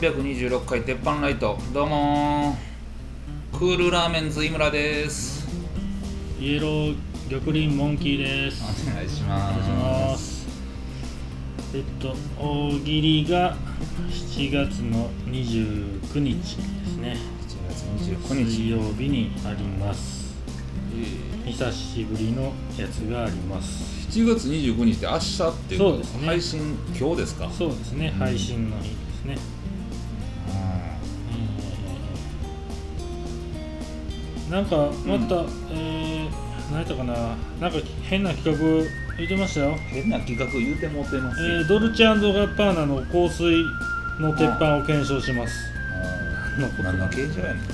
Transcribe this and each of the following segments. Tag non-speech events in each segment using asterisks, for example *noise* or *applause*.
第326回鉄板ライト。どうもー。クールラーメンズ井村です。イエロー玉林モンキーです。お願いしおます。えっと大喜利が7月の29日ですね。7月29日。水曜日にあります。え久しぶりのやつがあります。ー7月29日って明日っていうそうですね。配信今日ですか？そうですね。うん配信の日ですね、なんかまた、えー、何やったかな。なんか変な企画言ってましたよ。ん変な企画言うてもうてますよ、えードルチェガッパーナの香水の鉄板を検証します、うん *laughs* 何の形状やねん。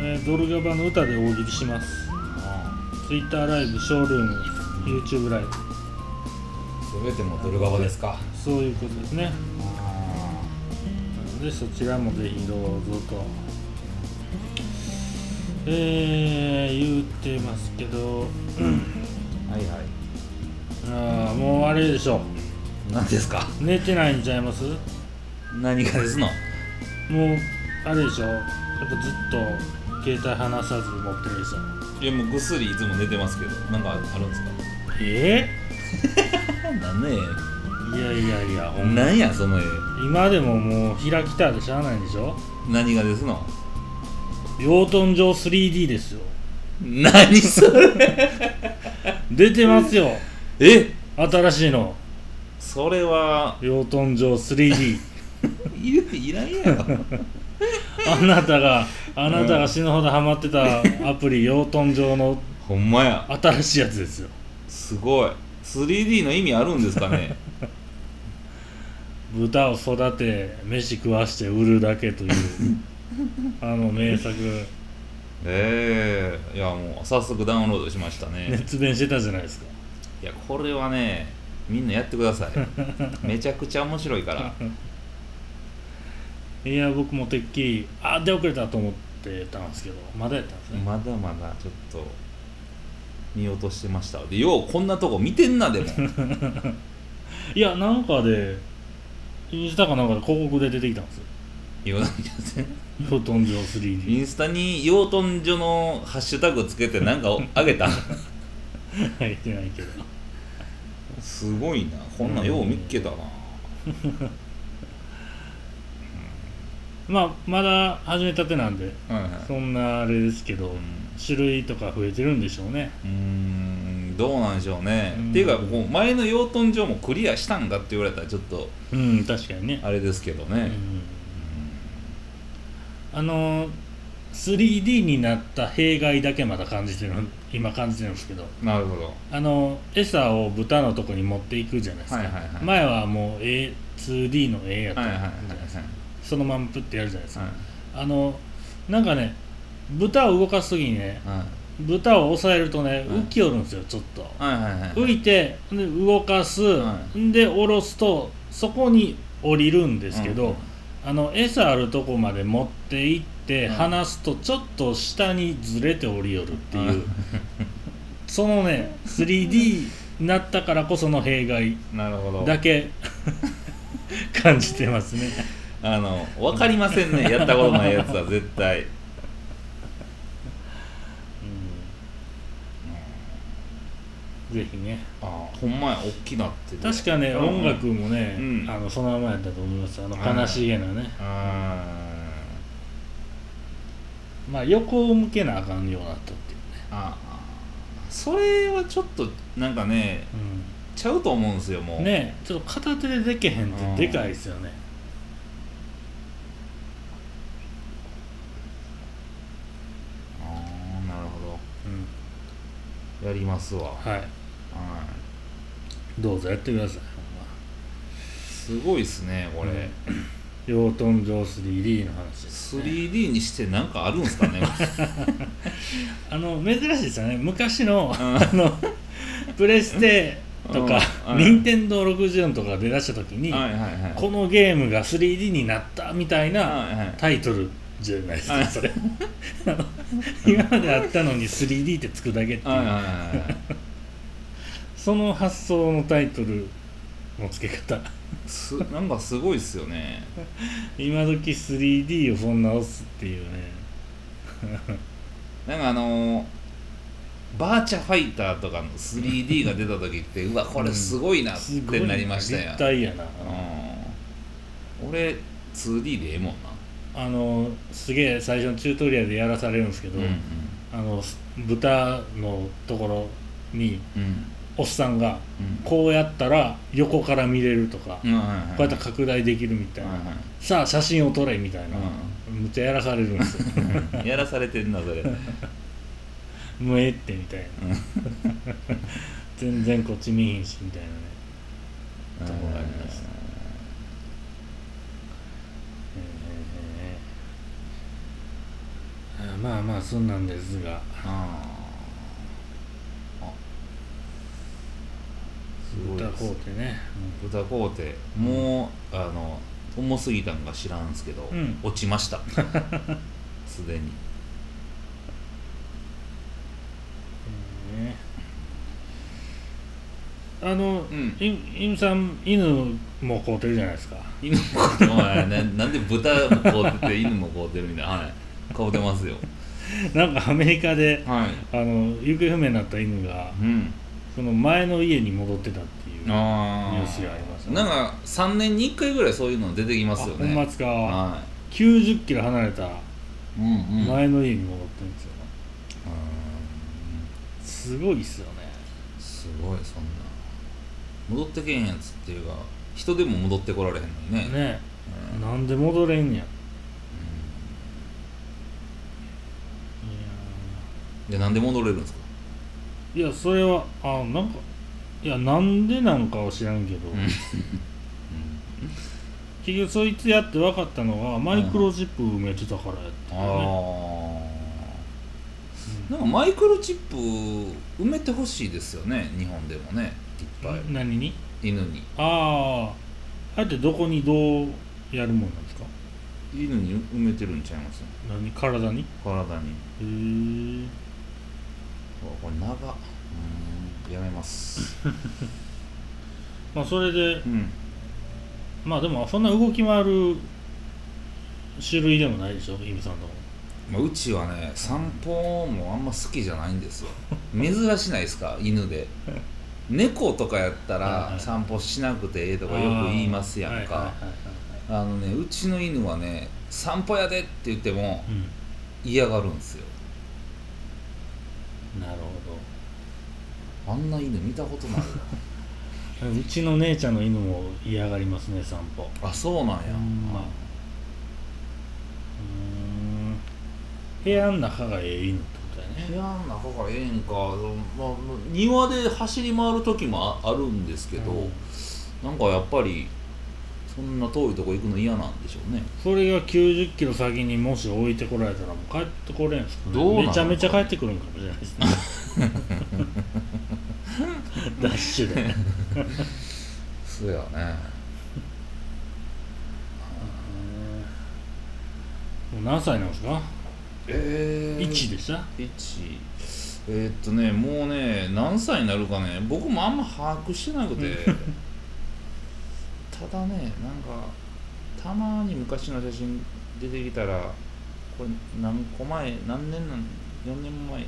えードルガバの歌で大喜利します。ツイッターライブショールーム YouTube ライブ。全てもドルガバですか。そういうことですね。なのでそちらもぜひどうぞとえー、言ってますけど。はいはあーもうあれでしょ。い何ですか？寝てないんちゃいます？もう何がですの？あれでしょ。やっぱずっと携帯離さず持ってるでしょ。いやもうぐっすりいつも寝てますけど。なんかあるんですか？え？*laughs* なんねー、いやいやいやほんま。なんやその絵。今でももう開きたでしゃあないんでしょ。何がですの？養豚場 3D ですよ。何それ？出てますよ。え？新しいの。それは。養豚場 3D いるいらんやろ。*laughs* あなたがあなたが死ぬほどハマってたアプリ養豚場のほんまや。新しいやつですよ。すごい。3D の意味あるんですかね？*laughs* 豚を育て飯食わして売るだけという *laughs* あの名作。ええ。いやもう早速ダウンロードしましたね。熱弁してたじゃないですか。いやこれはねみんなやってください。*laughs* めちゃくちゃ面白いから。*laughs* いや僕もてっきりあ出遅れたと思ってたんですけどまだやったんですね。まだまだちょっと見落としてました。でようこんなとこ見てんなでも。いやなんかでインスタかなんかで広告で出てきたんですよ。言わないで養豚場イ 3D ンスタに養豚所のハッシュタグつけてなんか *laughs* あげた？入ってないけど。すごいな。こんなんよう見っけたな、*laughs* まあまだ始めたてなんではいはい。そんなあれですけど、うん。種類とか増えてるんでしょうね。うーんどうなんでしょうね、うん。っていうかこう前の養豚場もクリアしたんかって言われたらちょっとうん確かにね、あれですけどね、うん、あの 3D になった弊害だけまだ感じてる今感じてるんですけど。なるほど。あの餌を豚のとこに持っていくじゃないですか、はいはいはい。前はもう A 2D の A やったはいはいはいじゃないですかはい。そのままプッてやるじゃないですか、はい。あのなんかね豚を動かす時にねはい。豚を押さえるとねはい。浮きよるんですよちょっと。はいはいはい浮いてで動かす、はで下ろすとそこに降りるんですけど、うんあの餌あるとこまで持って行ってうん。離すとちょっと下にずれて降りよるっていう、うん。*laughs* そのね 3D になったからこその弊害なるほど。だけ *laughs* 感じてますね。あの分かりませんね。やったことないやつは絶対ぜひね。あほんまや大きなってて。確かね、うん音楽もね、うん。あのそのままやったと思いますあのはい。悲しげなね、あまあ横を向けなあかんようになったっていうね、あそれはちょっとなんかねちゃうと思うんですよもう。うん、ねちょっと片手でできへんってでかいですよね、ああなるほうん。どやりますわ。はいはいどうぞやってくださいすごいっすねこれ、養豚場 3D の話です、ね、3D にしてなんかあるんすかね *laughs* あの珍しいですよね。昔のうん。あのプレステとかうん。任天堂64とか出だした時に、はいはいはい。このゲームが 3D になったみたいなタイトルじゃないですはいかそれ。*laughs* 今まであったのに 3D ってつくだけっていう。はいはいはいはいその発想のタイトルの付け方。すなんかすごいっすよね。*laughs* 今時 3D をそんな押すっていうね。*laughs* なんかあのーバーチャファイターとかの 3D が出た時ってうわ *laughs* これすごいなってなりましたよ、立体やな、うん、俺 2D でええもんな。あのすげえ最初のチュートリアルでやらされるんですけど、うんあの豚のところにうんうんおっさんがうん。こうやったら横から見れるとか、こうやったら拡大できるみたいな、さあ写真を撮れみたいな、むっちゃやらされるんですよ。*laughs* やらされてんなそれ。もうええってみたいな。全然こっち見ひんしみたいなね。とこがありましたえーまあまあそんなんですが。あーあすごい歌ですこうてね、豚こうてもうあの重すぎたんか知らんすけど、うん。落ちました。*laughs* すでに。あの、うん。いさん犬も飼うてるじゃないですか。犬もこうてお前ななんで豚もこうてて犬もこうてるみたいな。はい。こうてますよ。*laughs* なんかアメリカではい。あの行方不明になった犬がうんその前の家に戻ってたっていうあニュースがありましたね。なんか3年に1回ぐらいそういうの出てきますよね。あほんまですか、は90キロ離れたいうんうん。前の家に戻ってるんですよ、うん。すごいっすよね。すごいそんな。戻ってけんやつっていうか人でも戻ってこられへんのにね。ね。うん。なんで戻れんや。いでなんで戻れるんですか？やいやそれはあなんかいやなんでなんかは知らんけど、うん。結局そいつやって分かったのはマイクロチップ埋めてたからやって、あね。あなんかマイクロチップ埋めてほしいですよね日本でもねいっぱい。何に？犬に。あああれってどこにどうやるもんなんですか？犬に埋めてるんちゃいます？何？体に？体に。へえこれ長やめます。*laughs* まあそれでうん。まあでもそんな動き回る種類でもないでしょ？イムさんのまあ、うちはね散歩もあんま好きじゃないんですよ。珍しないですか？犬で。*laughs* 猫とかやったら散歩しなくてええとかよく言いますやんか。あのねうちの犬はね散歩やでって言ってもう嫌がるんですよ。んなるほあんな犬見たことない *laughs* うちの姉ちゃんの犬も嫌がりますね散歩。あそうなんや。ほん。まうーん。部屋の中がええ犬ってことやね。部屋の中がええんか、まあ、庭で走り回る時もああるんですけど、うん。なんかやっぱりそんな遠いとこ行くの嫌なんでしょうね。それが90キロ先にもし置いてこられたらもう帰ってこれんすか、ね、どうなの？めちゃめちゃ帰ってくるんかもしれないですね *laughs* *laughs* ダッシュで。そうやね。*laughs* もう何歳なんですか？えー、1でした？1えーっとねもうね何歳になるかね僕もあんま把握してなくて。*laughs* ただねなんかたまに昔の写真出てきたらこれ何個前何年なん4年前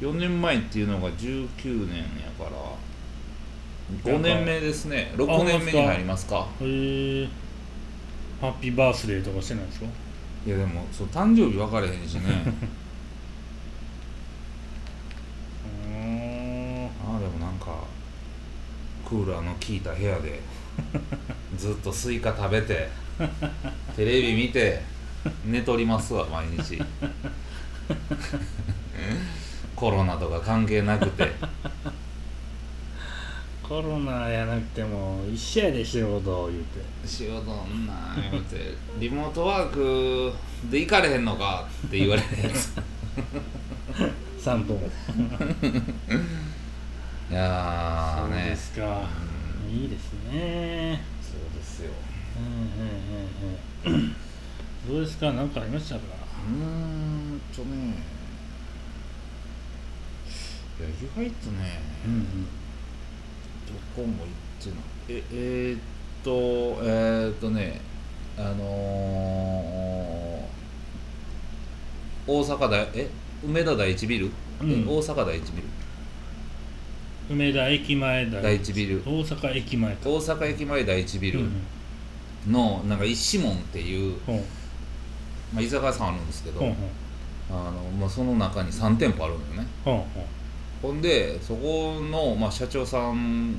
4年前っていうのが19年やから5年目ですね。6年目に入りますか。へえハッピーバースデーとかしてないんですか？いやでもそう誕生日分かれへんしね。う *laughs* *laughs* ああでもなんかクーラーの効いた部屋で *laughs* ずっとスイカ食べてテレビ見て寝とりますわ毎日コロナとか関係なくて。*laughs* コロナやなくても一緒やで仕事言うて。仕事んな言うて。リモートワークで行かれへんのかって言われるやつ。3分 *laughs* いやーそうでねすか。いいですね。そうですよ。うんうんうんうん。どうですか？何かありましたか？うーんとね。いや意外とねうんうんこも行ってない。ええーっとえーっとねあのー、大阪大え梅田第一ビル、うん。え大阪第一ビル。梅田駅前だ第一ビル。大阪駅前か。大阪駅前第一ビルうん。のなんか一門っていう、ほんまあ、居酒屋さんあるんですけど、ほんあのまあ、その中に3店舗あるんだよね。ほんほんほんでそこの、まあ、社長さん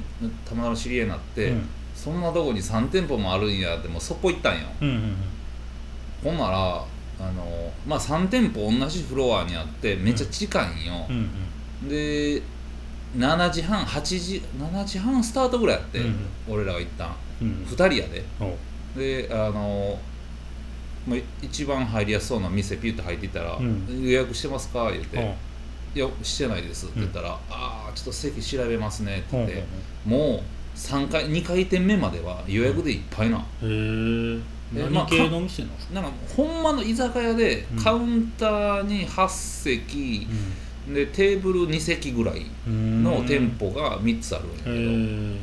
たまたま知り合いになって、うん。そんなとこに3店舗もあるんやってもうそこ行ったんよ。うんうんほんならあの、まあ、3店舗同じフロアにあってめっちゃ近いんよ。うんう、んで7時半8時7時半スタートぐらいやって、うん俺らが行ったん。うん2人やで。であのまあ、一番入りやすそうな店ピュッと入っていったら「うん予約してますか?」言うて。ほう「いやしてないです」って言ったら「ああちょっと席調べますね」って言ってもう3回2回転目までは予約でいっぱいな、へええまあ何系の店なんか？なんかほんまの居酒屋でうん。カウンターに8席、でテーブル2席ぐらいうん。の店舗が3つあるんやへ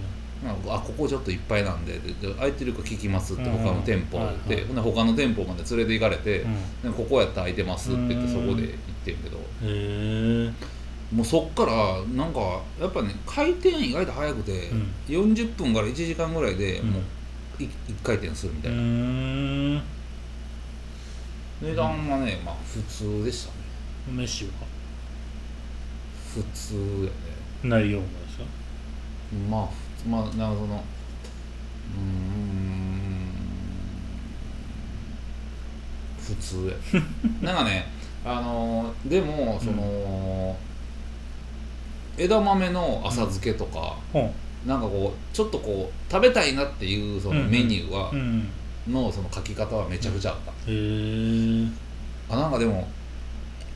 けど、あここちょっといっぱいなんででで空いてるか聞きますってうん。他の店舗はいはいでほんで他の店舗まで連れて行かれて、うん。でここやったら空いてますって言ってそうん。こで行ってんけど。へえもうそっからなんかやっぱね回転意外と早くて、うん。40分から1時間ぐらいでうん。もう1回転するみたういな、ん。値段はねまあ普通でしたね。飯は？普通やね。内容もですか？まあふまあなんかそのうーん。普通や *laughs* なんかねあのでもその、枝豆の浅漬けとか、ほなんかこうちょっとこう食べたいなっていうそのメニューは、ううん。のその書き方はめちゃくちゃあった、へえあなんかでも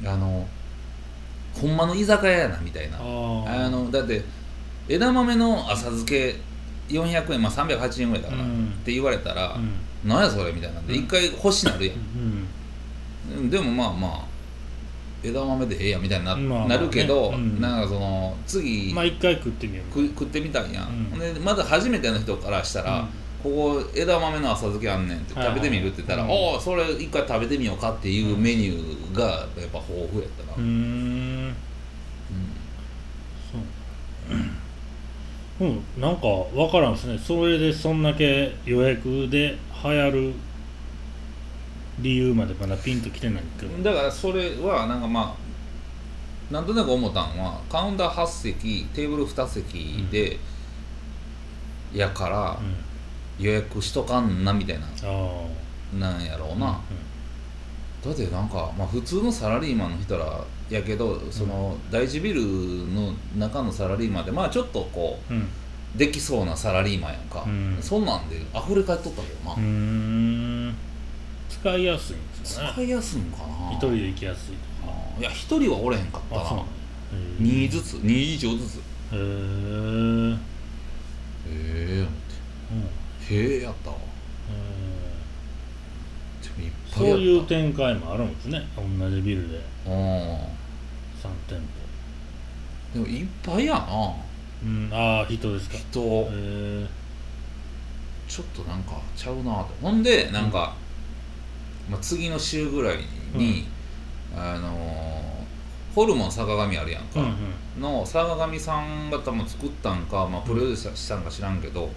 あのほんまの居酒屋やなみたいな。ああのだって枝豆の浅漬け400円まあ380円ぐらいだから、うん。って言われたら、うん。なんやそれみたいなんでうん。一回欲しなるやうんん、でもまあまあ枝豆でええやみたいにな,、なるけど、うん。なんかその次、まあ一回食ってみよう。く食ってみたんや、うん。ん、でまだ初めての人からしたら、ここ枝豆の浅漬けあんねんってはいはい。食べてみるって言ったら「うん。おおそれ一回食べてみようか」っていうメニューがやっぱ豊富やったな、うーん。そう。うん。なんか分からんですね。それでそんだけ予約で流行る理由までまだピンときてないけど。だからそれはなんかまあなんとなく思ったんはカウンター8席テーブル2席で、やからうん。予約しとかんなみたいなああなんやろうな、だってなんか、まあ、普通のサラリーマンの人らやけどその第一ビルの中のサラリーマンでまあちょっとこうんうん。うできそうなサラリーマンやんか、うん。そんなんで溢れ返っとったけどな、使いやすいんですよね。使いやすいんかな。一人で行きやすいとか。いや一人はおれへんかったな。なん。2ずつ。2以上ずつ。へへー。へえうんへえやったわ。そういう展開もあるんですね。同じビルで。うん。3店でもいっぱいやな。舗うん。ああ人ですか。へ人えちょっとなんかちゃうなとほんでなんか、まあ、次の週ぐらいに、あのーホルモン坂上あるやんか、うんうん。の坂上さんが多分作ったんか、まあ、プロデュースしたんか知らんけどうん。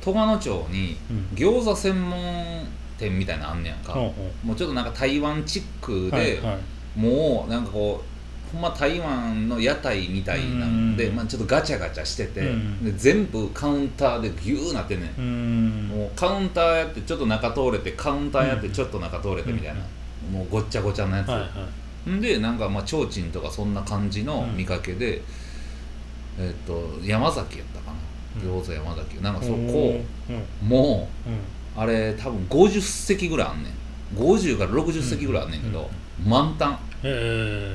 戸賀野町にうん。餃子専門店みたいなのあんねやんか、もうちょっとなんか台湾チックで、はいはい。もうなんかこうほんま台湾の屋台みたいなんで、うん。まあ、ちょっとガチャガチャしてて、うん。で全部カウンターでギューなってんねん。うーん。もうカウンターやってちょっと中通れてカウンターやってちょっと中通れてみたいな、もうごっちゃごちゃなやつ、はいはい。んでなんかまあ提灯とかそんな感じの見かけで、えっ、と山崎やったかな。うん。餃子山崎。なんかそこ、もうん。うあれ多分50席ぐらいあんねん50から60席ぐらいあんねんけど、満タン。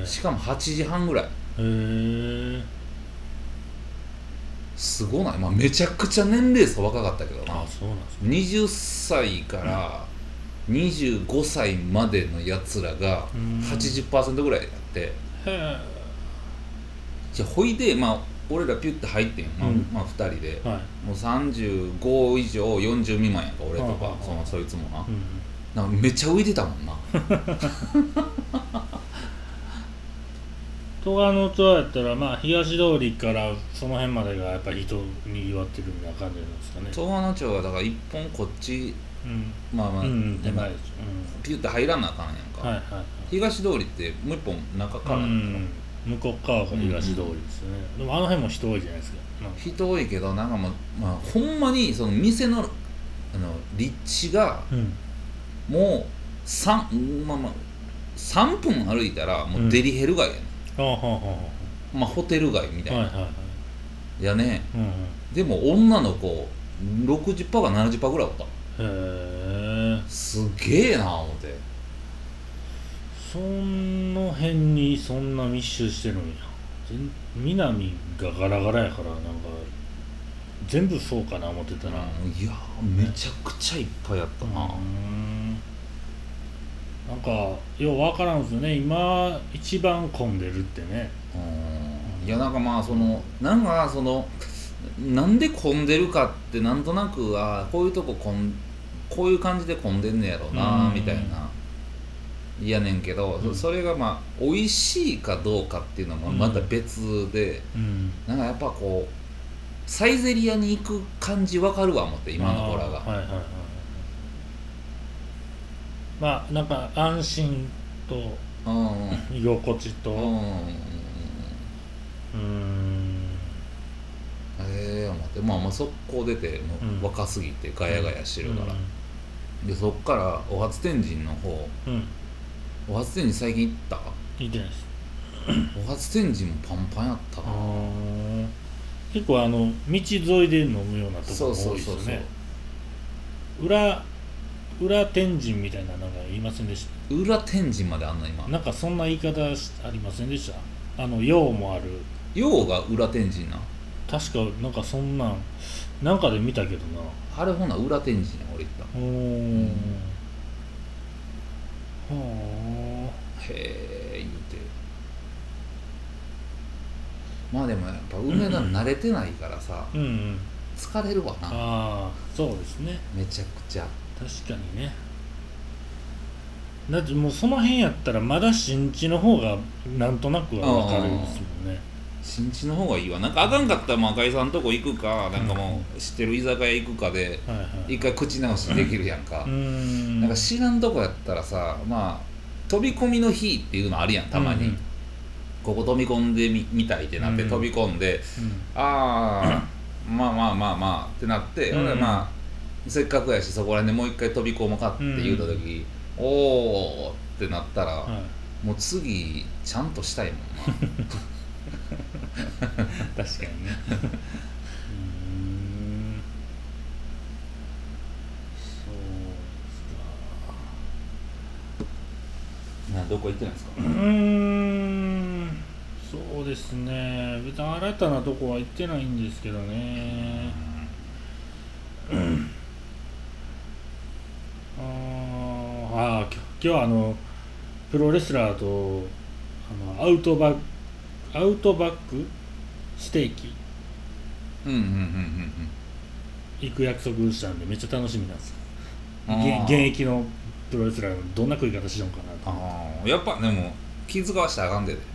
しかも8時半ぐらい。へえ。すごない、まあ、めちゃくちゃ年齢差若かったけどな。あそうなんですね。20歳から25歳までのやつらがうん。80%ぐらいやって。じゃあほいでまあ俺らピュッて入ってんよ、まあうん。まあ、2人で。はい。もう35以上40未満やんか俺とかそのそいつもな,、うんなんかめっちゃ浮いてたもんな。*laughs* 戸川のツアーやったらまあ東通りからその辺までがやっぱり人にぎわってるみたいな感じなんですかね。東和野町はだから一本こっちうん。まあまあ、うんでも手前です。ピュッて入らなあかんやんか、うんはいはいはい。東通りってもう一本中からやうん向こう側が東通りですよね、でもあの辺も人多いじゃないですか、まあ。人多いけどなんかもう、まあ、ほんまにその店のあの立地がうんもう 3,、まあまあ、3分歩いたらもうデリヘル街やね、ああはあはまあホテル街みたいな、あはいはいはい。やね。うんうん。でも女の子60%か70%ぐらいおった。へえすげえな思って。その辺にそんな密集してるんや。全南がガラガラやからなんか全部そうかな思ってたら。うんいやめちゃくちゃいっぱいあったな、うんなんかよう分からんですよね。今一番混んでるってね。うん。いやなんかまあそのなんかそのなんで混んでるかってなんとなくあこういうとこ混んこういう感じで混んでんねやろなうん。みたいな。やねんけど、うん。それがまあ美味しいかどうかっていうのもまた別で、うん。なんかやっぱこうサイゼリアに行く感じわかるわ思って今の子らが、はいはいはいまあなんか安心とうん。うん居心地と。うん。うーん。ええ思って。まあまあ速攻出てもうん。う若すぎてガヤガヤしてるから、でそっからお初天神の方。うん、うん、お初天神最近行った？いいじゃないです。お初天神もパンパンやったな。結構あの道沿いで飲むようなところがそうそうそう多いですよね裏裏天神みたいななんか言いませんでし裏天神まであんな今。たなんかそんな言い方しありませんでした？あの陽もある。陽が裏天神な。確かなんかそんなんなんかで見たけどな。あれほな裏天神や俺行ったおーはへえ言うて。まあでもやっぱ梅田慣れてないからさあうんうん。疲れるわな。ああそうですね。めちゃくちゃ確かにね。だってもうその辺やったらまだ新地の方がなんとなくは分かるんですもんね。新地の方がいいわ。なんかあかんかったらまあ赤井さんとこ行くか。なんかもう知ってる居酒屋行くかで一回口直しできるやんか、うーん。なんか知らんとこやったらさまあ飛び込みの日っていうのあるやんたまに、うんうん。ここ飛び込んでみみたいってなってうん飛び込んで、うんああまあまあまあまあってなって、うん俺まあせっかくやしそこら辺でもう一回飛び込もうかって言うた時、おおってなったら、はい。もう次ちゃんとしたいもんな。確かにね。うーん。そうなどこ行ってないですか。ですかうーん。そうですね。別に新たなとこは行ってないんですけどね。あーあー今日はあのプロレスラーとあのアウトバックアウトバックステーキ。うんうんうんうんうん。行く約束したんでめっちゃ楽しみなんです。現現役のプロレスラーどんな食い方しようかなと。ああやっぱでも気遣わしたらあかんで。*laughs*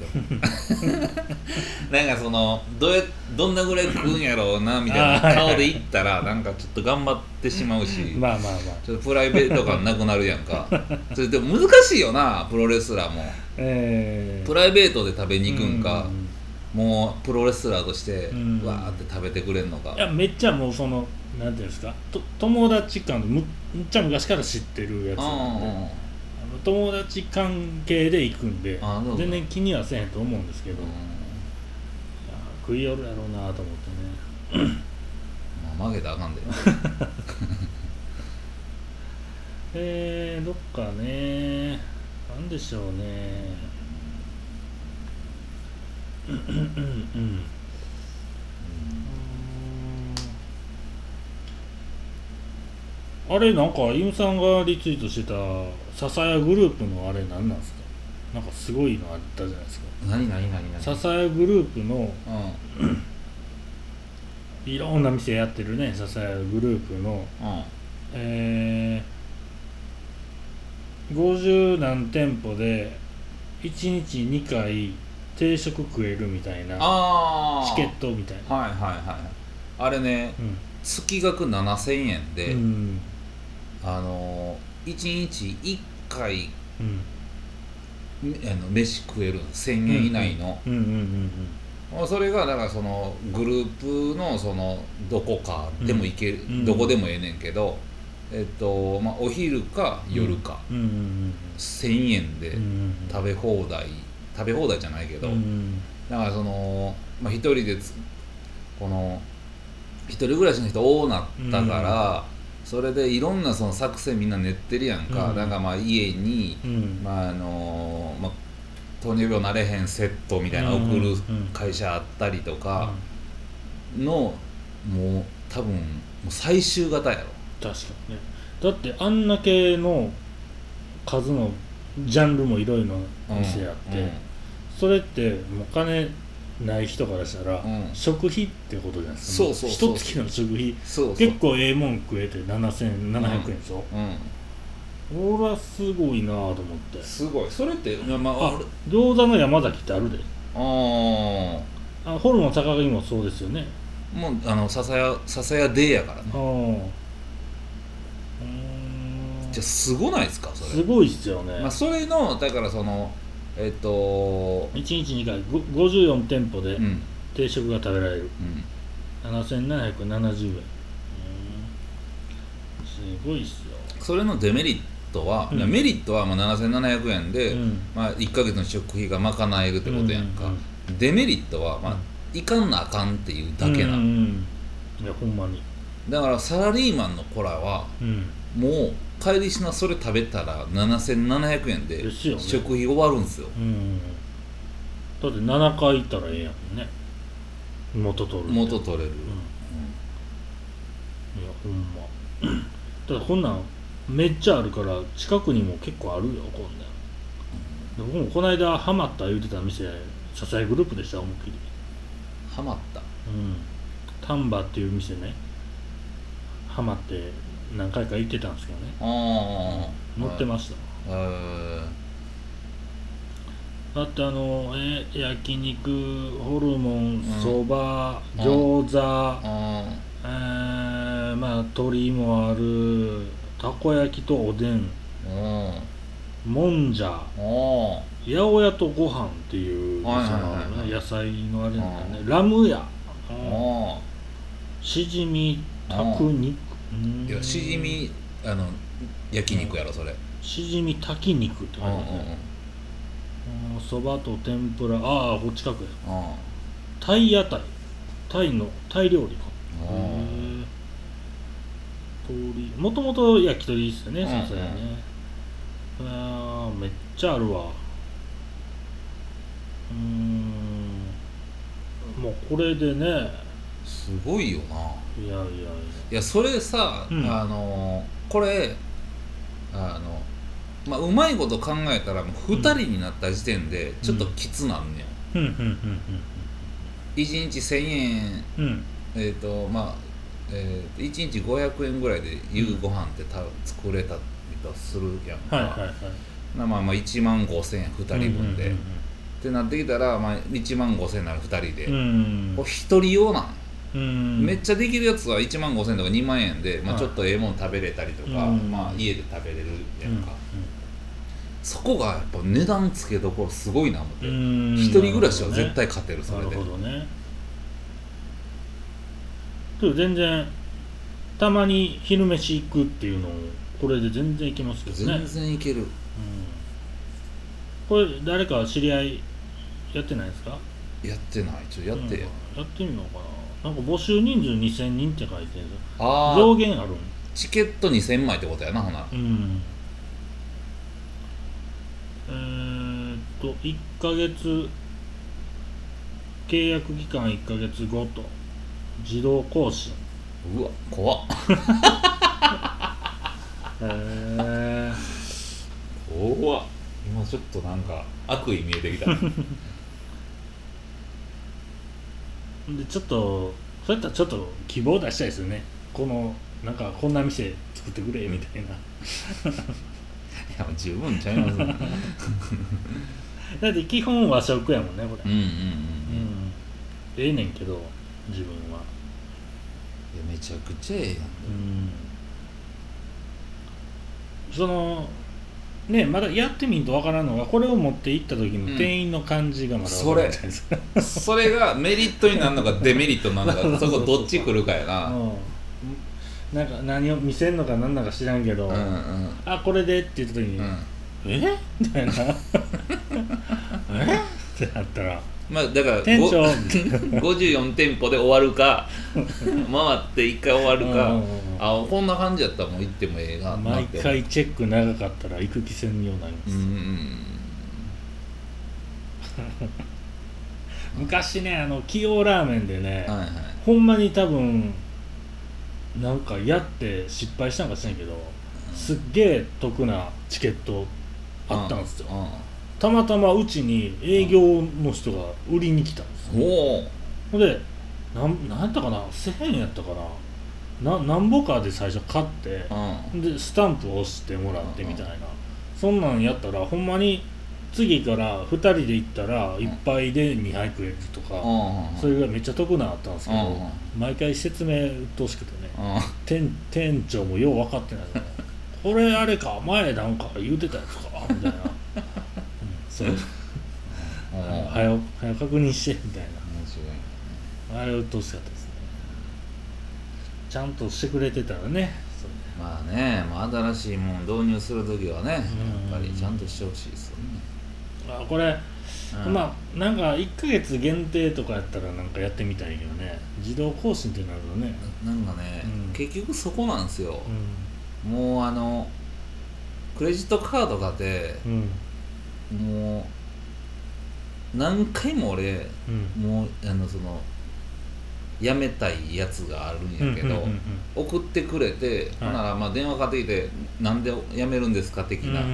なんかそのどうやどんなぐらい食うんやろうなみたいな顔で行ったらなんかちょっと頑張ってしまうし、*laughs* まあまあまあ。ちょっとプライベート感なくなるやんか。*laughs* それでも難しいよなプロレスラーも。えー。プライベートで食べに行くんか、うん。もうプロレスラーとしてうん。わーって食べてくれんのか、いやめっちゃもうそのなんていうんですかと友達間でむむっちゃ昔から知ってるやつなんで。あの友達関係で行くんで全然気にはせえへんと思うんですけど、うん。食い寄るやろうなと思ってね。まあ曲げたらあかんで。*laughs* えー、どっかねなんでしょうね。*laughs* うんうんうんあれなんかイムさんがリツイートしてた笹谷グループのあれ何なんですか？なんかすごいのあったじゃないですか。何何何何？笹谷グループのうん。いろんな店やってるね笹屋グループの。うん。えー、50何店舗で1日2回定食食えるみたいなチケットみたいな。はいはいはい。あれねうん。月額7000円で、うんあのー、1日1回うん。あの飯食える1000円以内の、それがだからそのグループのそのどこかでも行ける、うんどこでもええねんけど、えっとまあ、お昼か夜か、うんうんうん1000円で食べ放題。食べ放題じゃないけど、うんうんだからその、まあ、一人でつこの一人暮らしの人多なったから、それでいろんなその作戦みんな練ってるやんか、うん。なんかまあ家に、うん。まああのまあ、糖尿病なれへんセットみたいなの送る会社あったりとかの、もう多分もう最終型やろ。確かにね。だってあんだけの数のジャンルもいろいろな店あって、うん。それってもう金ない人からしたら、うん。食費ってことじゃないですか。そうそうそう一月の食費。そうそう。結構ええもん食えて7700円でしょ、うん。俺はすごいなと思って。すごい。それってまあまああ餃子の山崎ってあるで。あー。あホルモン坂上もそうですよね。もうあの笹屋笹屋デーやからね。うー。んじゃあすごないですかそれ。すごいっすよね、まあ、それのだからそのえっと1日2回ご54店舗でうん。定食が食べられる、うん。7770円。うん。すごいっすよ。それのデメリットは、うん。いやメリットはまあ7700円で、うん。まあ、1ヶ月の食費が賄えるってことやんか、うんうんデメリットは、まあいかんなあかんっていうだけな、うんうん。いやほんまに。だからサラリーマンの子らはうん。もう帰りしなそれ食べたら7700円でですよね。食費終わるんですよ。うん。だって7回行ったらええやんね。元取るって。元取れる、うん。いやほんま。*clears throat* だからこんなんめっちゃあるから近くにも結構あるよこんなん。で僕もこの間ハマった言うてた店支えグループでした思いっきり。ハマった。うん。丹波っていう店ね。ハマって何回か行ってたんですけどね。ああ乗ってました、えだってあのえ焼肉ホルモンん。そばうん。餃子あえー、まあ鶏もあるたこ焼きとおでん。あうん。もんじゃ。あ八百屋とご飯っていう、はいはい野菜のあれなんだね。うラム屋。ああしじみたく肉うんいやしじみあの焼肉やろそれ。しじみ炊き肉って書いてあるね。うんそばと天ぷら。ああこっちかくやあタイ屋台。タイのタイ料理か。もともと焼き鳥ですよねうんさすがにね。あーめっちゃあるわ。うーん。もうこれでねすごいよな。いやいやいいやそれさ、うん。あのこれあのまあうまいこと考えたらもう2人になった時点でちょっときつなんねん、やうんうんうん。1日1000円うん。うんえっ、とまあ、えー、1日500円ぐらいで夕ご飯ってた作れたりとするやんか、はいはいはい。なまあまあ1万5000円2人分で、ってなってきたら、まあ、1万5000円なら2人で、うん。うんこれ1人用なんうんめっちゃできるやつは1万5000円とか2万円で、まあ、はい。ちょっとええもん食べれたりとか、うん。まあ、家で食べれるやうん。んか、そこがやっぱ値段つけどころすごいな思って、うん。一人暮らしは絶対勝てるそなれで、るほどね。けど全然たまに昼飯行くっていうのをこれで全然いけますけどね。全然いける。うん。これ誰か知り合いやってないですか？やってない。ちょっとやって、うん。やってみようかななんか募集人数2000人って書いてる。ああ上限あるん？チケット2000枚ってことやなほな。うん。えー、っと1ヶ月契約期間1ヶ月ごと。自動更新。うわ怖っ。へえ怖っ。今ちょっとなんか悪意見えてきたでちょっとそういったらちょっと希望出したいですよね。このなんかこんな店作ってくれみたいな。いや十分ちゃいますね。*laughs* だって基本和食やもんねこれ。うんうんうん、うん。いええねんけど自分は。やめちゃくちゃええやん。うん。そのねまだやってみんとわからんのがこれを持って行った時の店員の感じがまだわからないですか、*laughs* それがメリットになるのか *laughs* デメリットになるのかそこどっち来るかやな。うん。なんか何を見せんのかなんだか知らんけど、うんうん。あこれでって言った時に、うん。え？みたいな。*laughs* え？ってなったらまあだから店長。ご54店舗で終わるか *laughs* 回って1回終わるかうん。うんうんあこんな感じやったらもう行ってもええな毎回チェック長かったら行く気せんようになります、うんうん *laughs* 昔ねあの崎陽ラーメンでね、はいはい。ほんまに多分なんかやって失敗したんか知らんけど、すっげえ得なチケットあったんですよ、うたまたまうちに営業の人が売りに来たんです。よ、ん。おおほんでなんなんやったかな？1000円やったかな？ななんぼかで最初買ってうん。でスタンプを押してもらってみたいな。そんなんやったらほんまに次から2人で行ったら1杯で2杯食えるとかそれがめっちゃ得なあったんですけどうん毎回説明うっとうしくてねうん。店店長もよう分かってないの *laughs* これあれか前なんか言うてたやつかみたいな、うん、そう。うん。はよはよ確認してみたい面なあれうっとうしかったですねちゃんとしてくれてたらねまあね、まあ、新しいもの導入するときはね、やっうん。ぱりちゃんとしてほしいですよね。あこれ、うん。まあなんか1ヶ月限定とかやったらなんかやってみたいけどね。自動更新ってなるとね。なんかね、うん。結局そこなんですよ。う。ん。もうあの、クレジットカードがで、うんもう、何回も俺、うん。もう、あの、その、やめたいやつがあるんやけど、うんうん送ってくれて、ほんならまあ電話かかってきて、なんでやめるんですか的な。うんう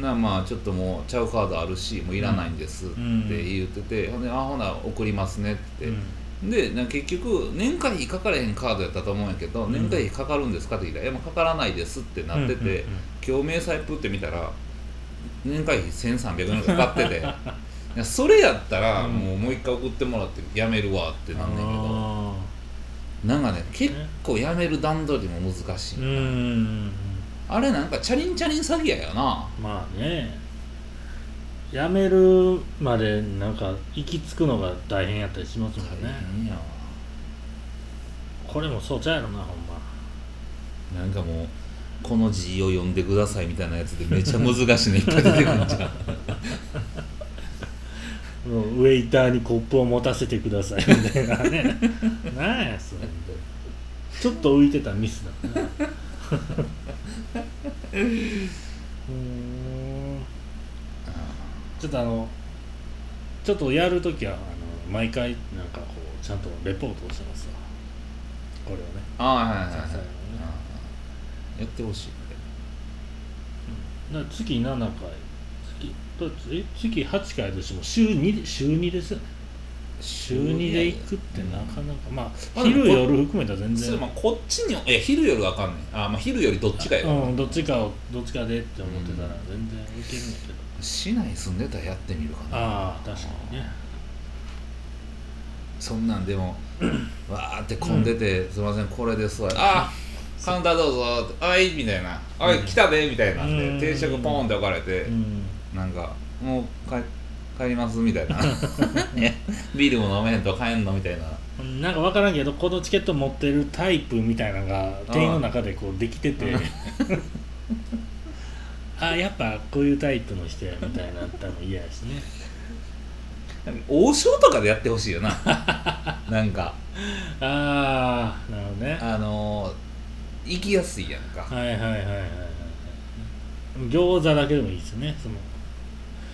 んなまあちょっともうちゃうカードあるしもういらないんですって言ってて、ほんであほな送りますねって。うん。でな結局年会費かかれへんカードやったと思うんやけど、うん。年会費かかるんですかって聞いたら「いやもうかからないです」ってなってて、うんうんうん。今日明細プって見たら年会費1300円かかってて。それやったらうん。もうもう一回送ってもらってやめるわってなんねんけど、あなんかね結構やめる段取りも難しい、あれなんかチャリンチャリン詐欺やよな。まあね。やめるまでなんか行き着くのが大変やったりしますもん大ね変やわ。これもそうちゃうやろなほんま。なんかもうこの字を読んでくださいみたいなやつでめっちゃ難しいのいっぱい出てくるんじゃん。もうウェイターにコップを持たせてくださいみたいなね。なんやそれちょっと浮いてたミスだな。ちょっとあのちょっとやるときはあの毎回なんかこうちゃんとレポートをしてますわ。これをね。ああはいはいはいはいやってほしいだから月7回。月月8回としても週2で週2ですよね。週2で行くってなかなか。まあ昼夜含めたら全然。まあこっちにいや昼よりわかんねんあーまあ昼よりどっちかやわうんどっちかをどっちかでって思ってたら全然いけるんだけど、市内住んでたらやってみるかな。ああ確かにね。そんなんでも *clears throat* わーって混んでて、すいませんこれですわ。あーカウンターどうぞはいみたいな「あい来たで」みたいな。んで、うん。定食ポーンって置かれて、うん。なんかもう帰帰りますみたいな。*laughs* ね。ビールも飲めへんと帰んのみたいな。なんか分からんけどこのチケット持ってるタイプみたいなのが店員の中でこうできてて。*laughs* あやっぱこういうタイプの人やみたいなったの嫌やしね。王将とかでやってほしいよな。*laughs* なんか。ああなるほどね。あのー、行きやすいやんか。はいはいはいはい餃子だけでもいいですねその。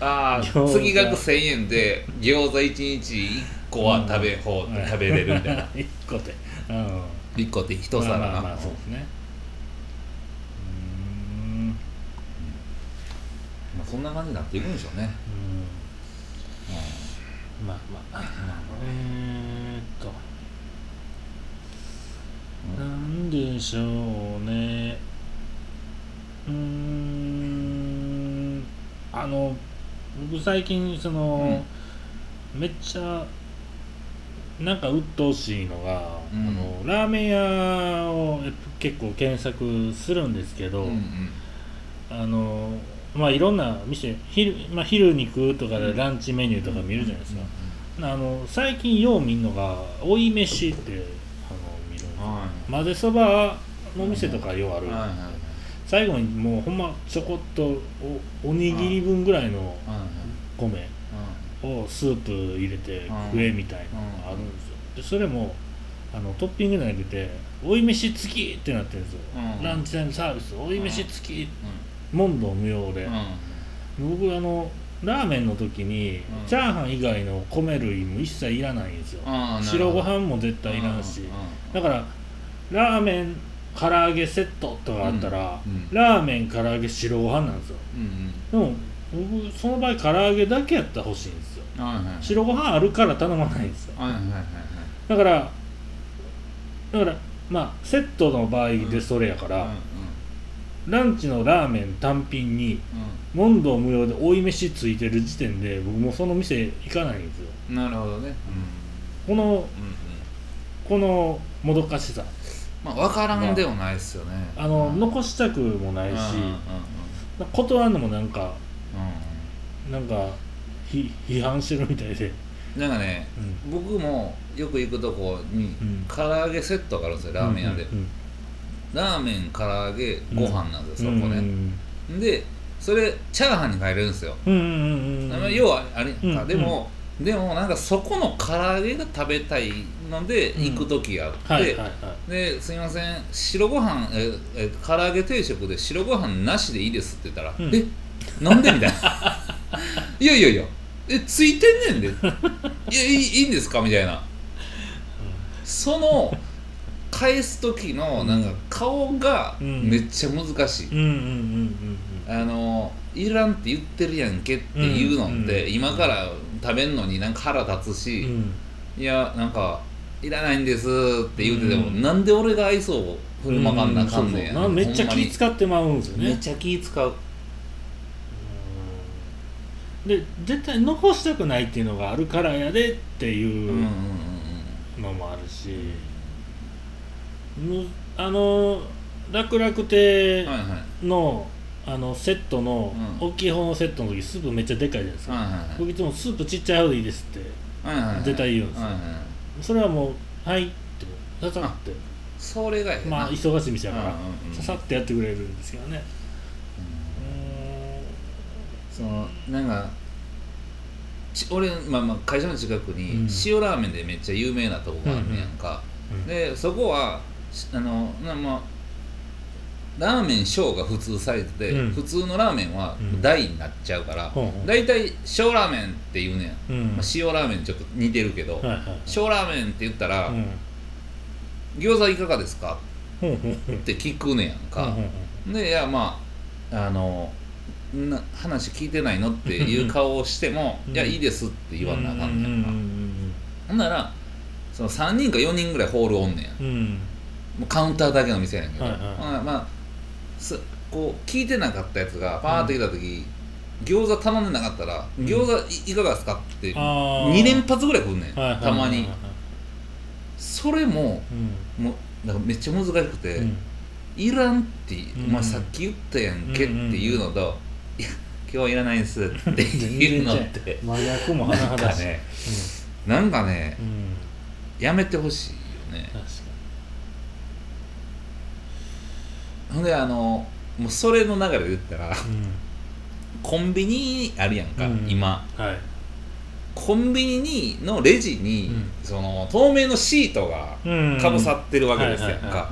ああ月額1000円で餃子1日1個は食べ,、ほう食べれるみたいな。*laughs* 一個で。うん。1個って一皿な、まあまあまあそうですね。うーん。まあそんな感じになっていくんでしょうね、うん。まあまあ。まあえーっとでしょうね。うーんあの僕最近その、めっちゃなんか鬱陶しいのが、うん。あのラーメン屋を結構検索するんですけど、うんうん。あのまあいろんな店昼,、まあ、昼に食うとかでランチメニューとか見るじゃないですか、あの最近よう見んのが追い飯って混ぜそばの店とかようある、いはいはい。最後にもうほんまちょこっとおおにぎり分ぐらいの米をスープ入れて食えみたいなのがあるんですよ。でそれもあのトッピングじゃなくて追い飯付きってなってるんですよ、うん。ランチタイムサービス。追い。飯付き問答無用で、うん。僕あのラーメンの時に、ん。チャーハン以外の米類も一切いらないんですよ。白ご飯も絶対いらんし、うんうんだからラーメン唐揚げセットとかあったら、うんうん。ラーメン唐揚げ白ご飯なんですよ。うんでも僕その場合唐揚げだけやったら欲しいんですよ。うんはいはい。白ご飯あるから頼まないんですよ。はいはいはいはい。だからだからまあセットの場合でそれやから、うんランチのラーメン単品に問答無用で追い飯ついてる時点で僕もうその店行かないんですよ。うんなるほどね。このうんうんうん。このもどかしさ。まあ分からんでもないですよね。あの、うん。残したくもないし、うん断るのもなんかうなんかひ批判してるみたいで、んなんかねうん。僕もよく行くとこにうん。唐揚げセットがあるんですよラーメン屋で。うんラーメン唐揚げご飯なんですようん。そこね。でそれチャーハンに変えれるんですよ。うんうんうんうん要はあれうんかでもでもなんかそこの唐揚げが食べたいので行く時があってはいはいはい。ですいません白ご飯ええ唐揚げ定食で白ご飯なしでいいですって言ったら、うん。えなんでみたいな。*laughs* いやいやいやえついてんねんで。いやいいいいんですかみたいな。その返す時のなんか顔がうん。めっちゃ難しい、あのいらんって言ってるやんけっていうのって、うん今から食べんのになんか腹立つうし、ん。いやなんかいらないんですって言うてても、うん。なんで俺が愛想を振る舞かんなあかんねうそうなめっちゃ気使ってまうんですよね。めっちゃ気使う。うん。で絶対残したくないっていうのがあるからやでっていううんのもあるし、むあの楽々亭うんはいはい。のあのセットの、うん。大きい方のセットの時スープめっちゃでかいじゃないですか、はいはいはい。僕いつもスープちっちゃい方でいいですってはいはいはい。絶対言うんですよ。はいはいはいそれはもう「はい」ってささって。それがまあ忙しい店だから、うんうんうん。ささってやってくれるんですけどね。そのなんかち俺、まあ、まあ会社の近くにうん。塩ラーメンでめっちゃ有名なとこがあんねやんか、うん。でそこはしあのなまあラーメン小が普通サイズで、うん。普通のラーメンはうん。大になっちゃうから、ほうほいたい小ラーメンって言うねん、うん。まあ、塩ラーメンちょっと似てるけど、はいはい小ラーメンって言ったら、うん。餃子いかがですか？ほうほうほう。って聞くねやんか、ほうほうでいやまああのな話聞いてないのっていう顔をしても「うん。いやいいです」って言わなあかんねんか、ほんならその3人か4人ぐらいホールおんねんうん。うん。もうカウンターだけの店やねんけど、はいはい。ほなまあすこう聞いてなかったやつがパーって来た時、餃子頼んでなかったら「うん。餃子いいかがですか?」ってあー。2連発ぐらい来んねん、たまに。それもうん。もうなんかめっちゃ難しくて、うん。いらんって、うん。まあ、さっき言ったやんけっていうのと、いや今日はいらないんですって *laughs* いうのって真逆もなん甚だし。い、かねなんかねうん。うん。やめてほしいよね。確かほんであのもうそれの流れで言ったらにコンビニあるやんか、うん今うん。はい。コンビニのレジに、うん。その透明のシートがかぶさってるわけですやんか。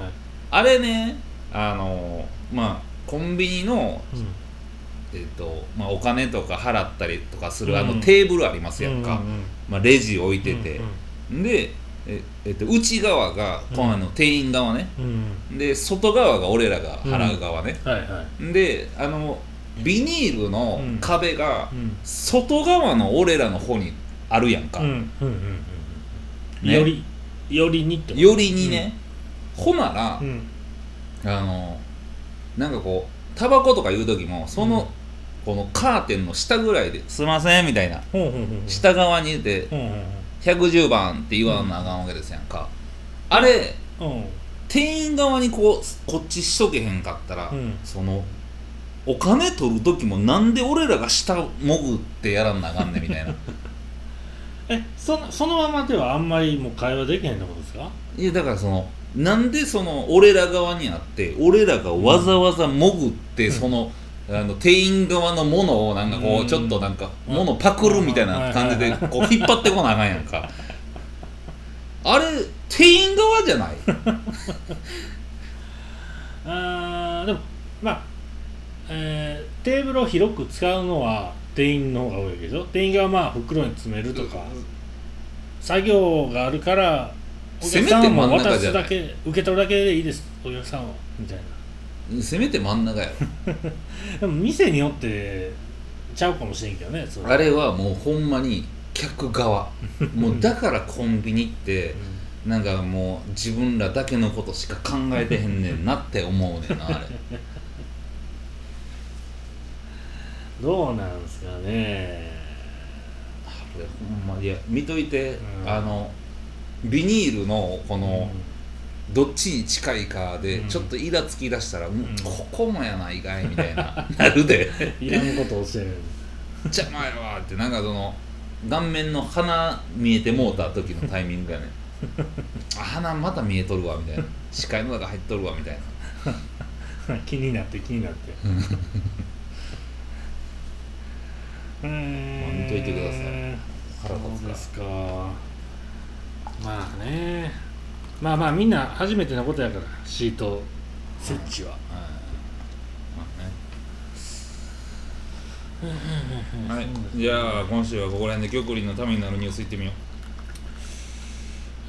あれねあのまあコンビニのうん。えっとまあ、お金とか払ったりとかするあうん。のテーブルありますやんか、うんうんまあ、レジ置いてて。うん、で、ええっと、内側がうん。このあの店員側ね。うん。で外側が俺らが払う側ね、はいはい。であのビニールの壁がうん。外側の俺らの方にあるやんか、うん。うんうんうんうん。ね。よりよりにってよりにね、ほなら、うん。あのなんかこうタバコとか言う時もその、このカーテンの下ぐらいで「すいません」みたいな。下側にいてほうほう「110番」って言わなあかんわけですやんか、あれうん店員側にこうこっちしとけへんかったら、うん。そのお金取る時もなんで俺らが下潜ってやらんなあかんねんみたいな。*laughs* えそのそのままではあんまりもう会話できへんってことですか？いやだからそのなんでその俺ら側にあって俺らがわざわざ潜ってその、あの店員側のものをなんかこううん。ちょっとなんかものパクるみたいな感じでこう引っ張ってこなあかんやんか。*laughs* あれ店員側じゃない？*laughs* あーでもまあ、えーテーブルを広く使うのは店員の方が多いけど店員がまあ袋に詰めるとか作業があるからお客さんはもう渡すだけ受け取るだけでいいですお客さんはみたいなせめて真ん中や *laughs* でも店によってちゃうかもしれんけどねそろあれはもうほんまに客側。*laughs* もうだからコンビニってなんかもう自分らだけのことしか考えてへんねんなって思うねんなあれ。*laughs* どうなんですかね。あれほんまいや見といて、うん。あのビニールのこの、うどっちに近いかでうん。ちょっとイラつき出したら、うんん。ここもやないかいみたいな *laughs* なるで。んいらんことをしてる。邪魔やわってなんかその顔面の鼻見えてもうた時のタイミングやね *laughs* あ鼻また見えとるわみたいな。視界の中入っとるわみたいな。*laughs* 気になって気になって。うーん。見といてください。腹立つから。そうですか。まあねまあまあみんな初めてのことやからシート設置は、まあねはい。じゃあ今週はここら辺で玉林のためになるニュースいってみよ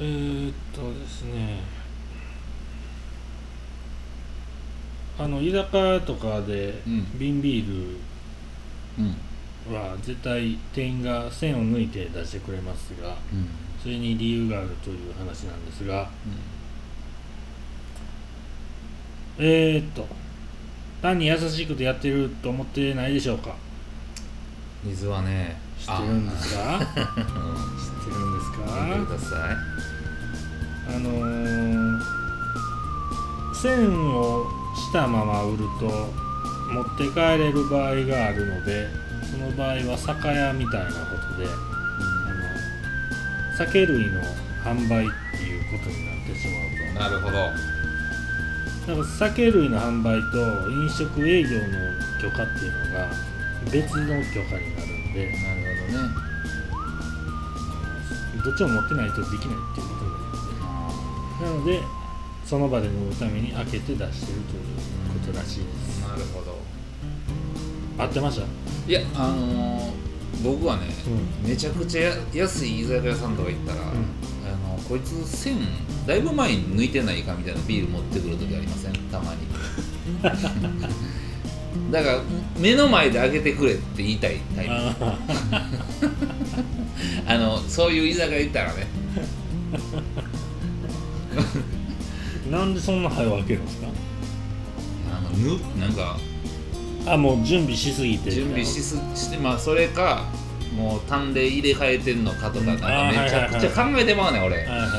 えー、っとですね。あの居酒屋とかでうん。瓶ビールは絶対店員が線を抜いて出してくれますがうんそれに理由があるという話なんですがえー、っと単に優しくてやってると思ってないでしょうか？水はね知ってるんですか？知ってあるんですうん聞いてかください。あのー、線をしたまま売ると持って帰れる場合があるのでその場合は酒屋みたいなことで酒類の販売っていうことになってしまうと。なるほど。だから酒類の販売と飲食営業の許可っていうのが別の許可になるんで。なるほどね。どっちも持ってないとできないっていうことなのでその場で飲むために開けて出してるということらしいです。なるほど。合ってました？いやあのー僕はね、うめちゃくちゃや安い居酒屋さんとか行ったら、あのこいつ線だいぶ前に抜いてないかみたいなビール持ってくる時ありません？たまに。*laughs* だから目の前で開けてくれって言いたいタイプ。あ *laughs* あのそういう居酒屋行ったらね。ーなんでそんな早く開けるんですか？あのぬなんかあもう準備しすぎて。準備しすしてまあそれかもう単で入れ替えてんのかとかなんかめちゃくちゃ考えてまうねん俺。はいはいはい。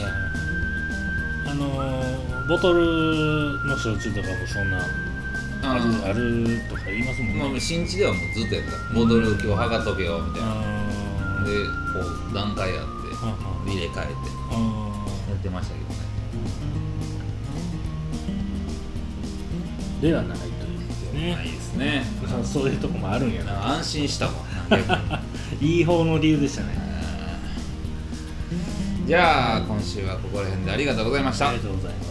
あのーボトルの焼酎とかもそんなある。ああるとか言いますもんね。まあ、新地ではもうずっとやった。ボトル今日測っとけよみたいな。あでこう段階あってあ入れ替えて。あやってましたけどね。ではないということでないねですね。まあそういうとこもあるんやな。安心したわ逆にいい方の理由でしたね。じゃあ今週はここら辺でありがとうございました。ありがとうございます